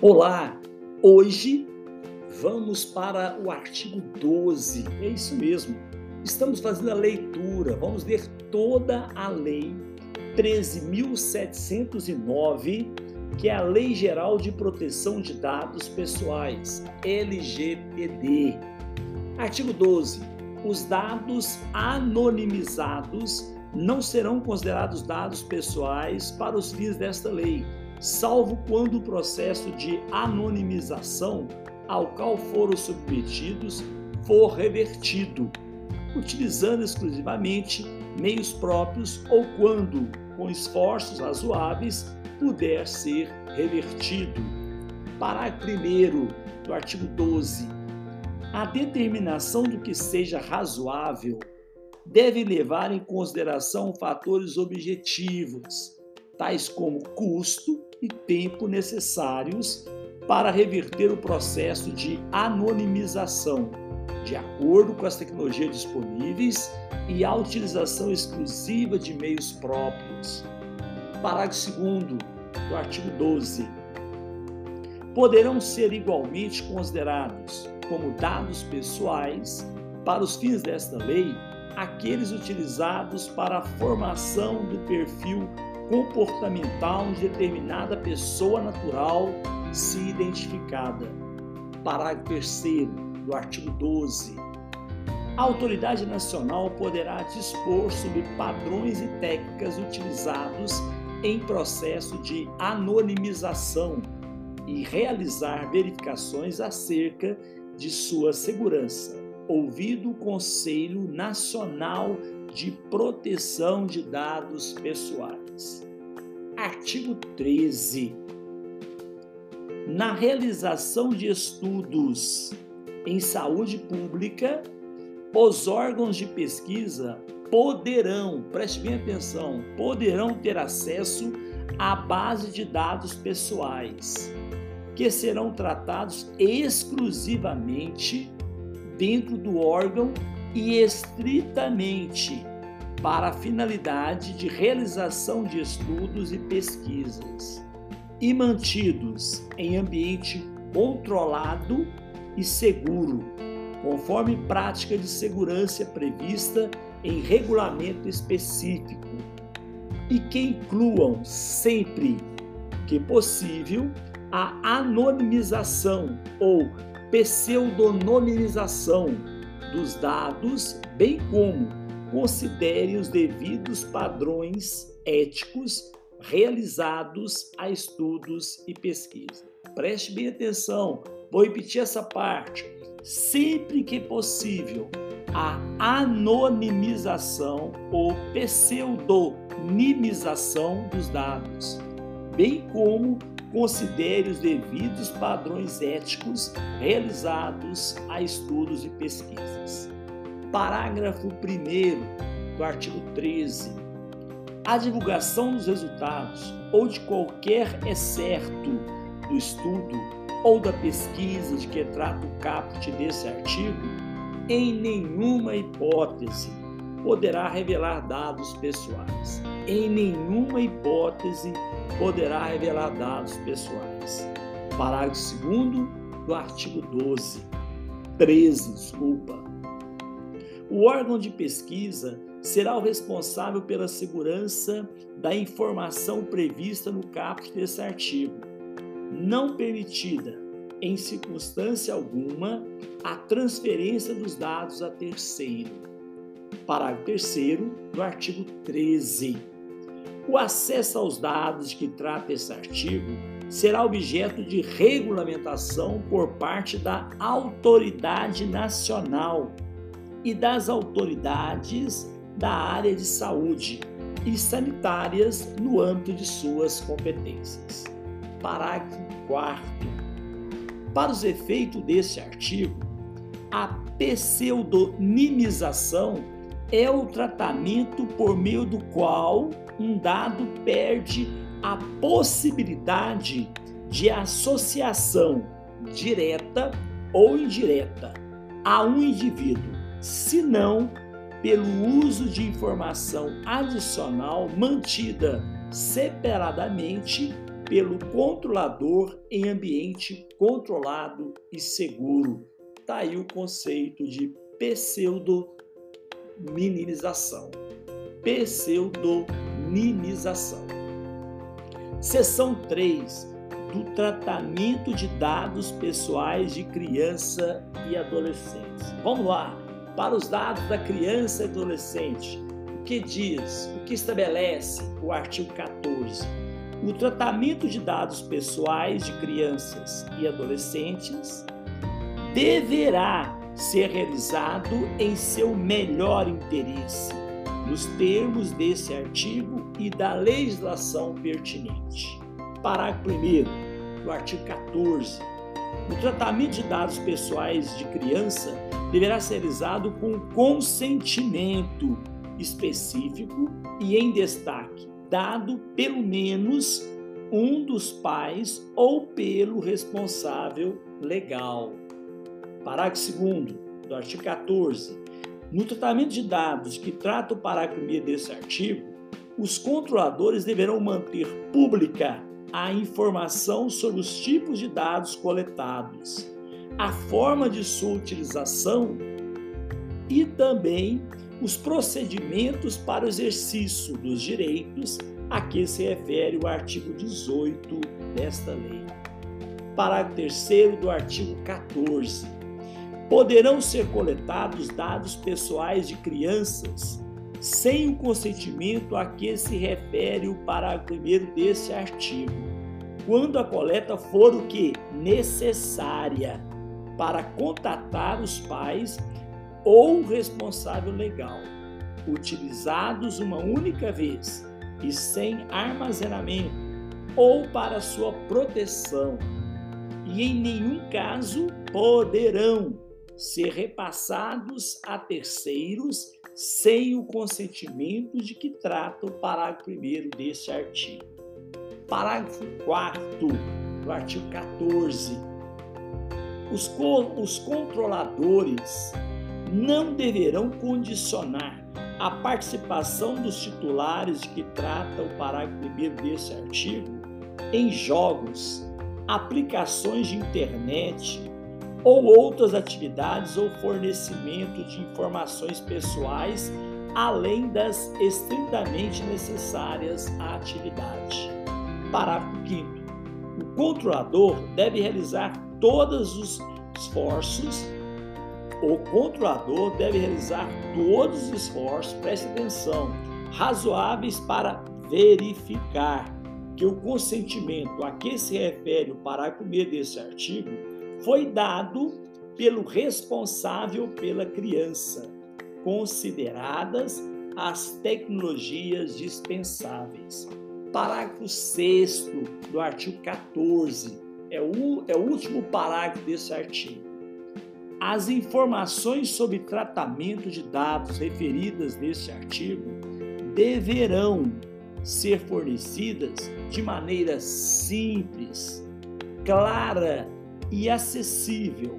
Olá! Hoje vamos para o artigo 12. É isso mesmo. Estamos fazendo a leitura. Vamos ler toda a lei 13.709, que é a Lei Geral de Proteção de Dados Pessoais, LGPD. Artigo 12. Os dados anonimizados não serão considerados dados pessoais para os fins desta lei salvo quando o processo de anonimização ao qual foram submetidos for revertido, utilizando exclusivamente meios próprios ou quando, com esforços razoáveis, puder ser revertido. Parágrafo 1 do artigo 12. A determinação do que seja razoável deve levar em consideração fatores objetivos, tais como custo, e tempo necessários para reverter o processo de anonimização, de acordo com as tecnologias disponíveis e a utilização exclusiva de meios próprios. Parágrafo 2 do artigo 12. Poderão ser igualmente considerados como dados pessoais, para os fins desta lei, aqueles utilizados para a formação do perfil comportamental de determinada pessoa natural se identificada. Parágrafo 3 do artigo 12. A autoridade nacional poderá dispor sobre padrões e técnicas utilizados em processo de anonimização e realizar verificações acerca de sua segurança, ouvido o Conselho Nacional de proteção de dados pessoais. Artigo 13. Na realização de estudos em saúde pública, os órgãos de pesquisa poderão, preste bem atenção, poderão ter acesso à base de dados pessoais, que serão tratados exclusivamente dentro do órgão e estritamente para a finalidade de realização de estudos e pesquisas, e mantidos em ambiente controlado e seguro, conforme prática de segurança prevista em regulamento específico, e que incluam sempre que possível a anonimização ou pseudonimização dos dados, bem como considere os devidos padrões éticos realizados a estudos e pesquisa. Preste bem atenção, vou repetir essa parte. Sempre que possível, a anonimização ou pseudonimização dos dados, bem como considere os devidos padrões éticos realizados a estudos e pesquisas. Parágrafo 1 do artigo 13. A divulgação dos resultados ou de qualquer excerto do estudo ou da pesquisa de que trata o caput desse artigo, em nenhuma hipótese poderá revelar dados pessoais. Em nenhuma hipótese poderá revelar dados pessoais. Parágrafo 2 do artigo 12. 13, desculpa. O órgão de pesquisa será o responsável pela segurança da informação prevista no caput desse artigo, não permitida, em circunstância alguma, a transferência dos dados a terceiro. Parágrafo 3 do artigo 13. O acesso aos dados que trata esse artigo será objeto de regulamentação por parte da autoridade nacional e das autoridades da área de saúde e sanitárias no âmbito de suas competências. Parágrafo 4. Para os efeitos deste artigo, a pseudonimização é o tratamento por meio do qual um dado perde a possibilidade de associação direta ou indireta a um indivíduo, senão pelo uso de informação adicional mantida separadamente pelo controlador em ambiente controlado e seguro. Está aí o conceito de pseudo-minimização. Pseudo-minimização. Seção 3 do tratamento de dados pessoais de criança e adolescentes. Vamos lá, para os dados da criança e adolescente. O que diz, o que estabelece o artigo 14? O tratamento de dados pessoais de crianças e adolescentes deverá ser realizado em seu melhor interesse, nos termos desse artigo e da legislação pertinente. Parágrafo 1 do artigo 14. O tratamento de dados pessoais de criança deverá ser realizado com consentimento específico e em destaque, dado pelo menos um dos pais ou pelo responsável legal. Parágrafo 2 do artigo 14. No tratamento de dados que trata o parágrafo 1 desse artigo, os controladores deverão manter pública a informação sobre os tipos de dados coletados, a forma de sua utilização e também os procedimentos para o exercício dos direitos a que se refere o artigo 18 desta lei. Parágrafo 3 do artigo 14. Poderão ser coletados dados pessoais de crianças sem o consentimento a que se refere o parágrafo 1 desse artigo, quando a coleta for o que? Necessária para contatar os pais ou responsável legal, utilizados uma única vez e sem armazenamento ou para sua proteção, e em nenhum caso poderão ser repassados a terceiros sem o consentimento de que trata o parágrafo 1 deste artigo. Parágrafo 4 do artigo 14. Os, co os controladores não deverão condicionar a participação dos titulares de que trata o parágrafo 1 deste artigo em jogos, aplicações de internet, ou outras atividades ou fornecimento de informações pessoais, além das estritamente necessárias à atividade. Parágrafo 5. O controlador deve realizar todos os esforços o controlador deve realizar todos os esforços, preste atenção, razoáveis para verificar que o consentimento a que se refere o parágrafo 1 desse artigo foi dado pelo responsável pela criança, consideradas as tecnologias dispensáveis. Parágrafo 6 do artigo 14 é o, é o último parágrafo desse artigo. As informações sobre tratamento de dados referidas neste artigo deverão ser fornecidas de maneira simples, clara e acessível,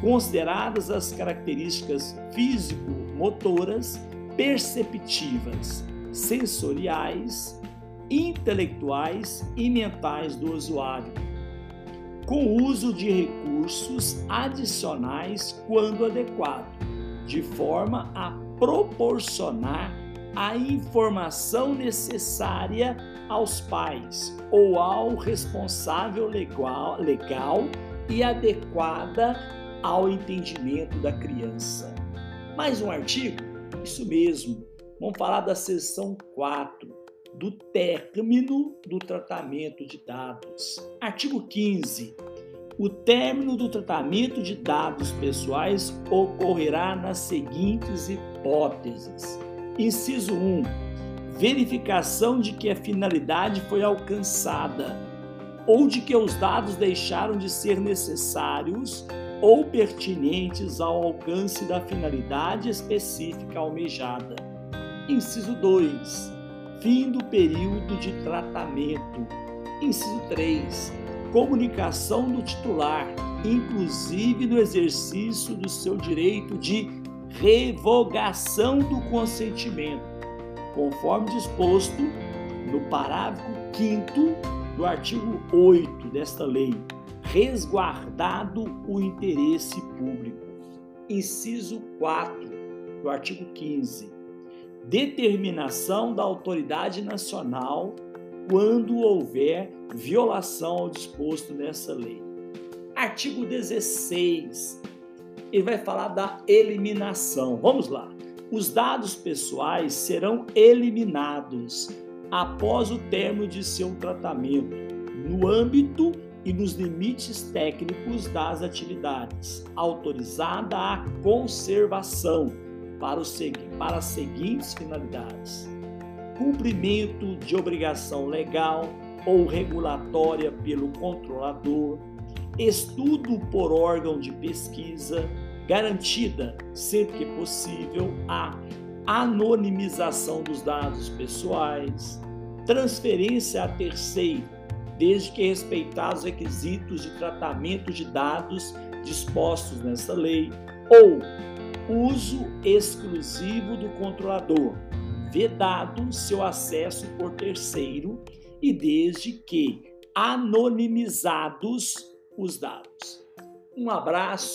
consideradas as características físico-motoras, perceptivas, sensoriais, intelectuais e mentais do usuário, com uso de recursos adicionais quando adequado, de forma a proporcionar a informação necessária aos pais ou ao responsável legal, legal e adequada ao entendimento da criança. Mais um artigo? Isso mesmo. Vamos falar da seção 4, do término do tratamento de dados. Artigo 15. O término do tratamento de dados pessoais ocorrerá nas seguintes hipóteses. Inciso 1. Verificação de que a finalidade foi alcançada ou de que os dados deixaram de ser necessários ou pertinentes ao alcance da finalidade específica almejada. Inciso 2. Fim do período de tratamento. Inciso 3. Comunicação do titular, inclusive no exercício do seu direito de revogação do consentimento, conforme disposto no parágrafo 5 do artigo 8 desta lei, resguardado o interesse público. Inciso 4 do artigo 15. Determinação da autoridade nacional quando houver violação ao disposto nessa lei. Artigo 16. Ele vai falar da eliminação. Vamos lá. Os dados pessoais serão eliminados após o término de seu tratamento, no âmbito e nos limites técnicos das atividades, autorizada a conservação para, os, para as seguintes finalidades: cumprimento de obrigação legal ou regulatória pelo controlador, estudo por órgão de pesquisa, garantida, sempre que possível, a anonimização dos dados pessoais, transferência a terceiro, desde que respeitados os requisitos de tratamento de dados dispostos nessa lei, ou uso exclusivo do controlador, vedado seu acesso por terceiro e desde que anonimizados os dados. Um abraço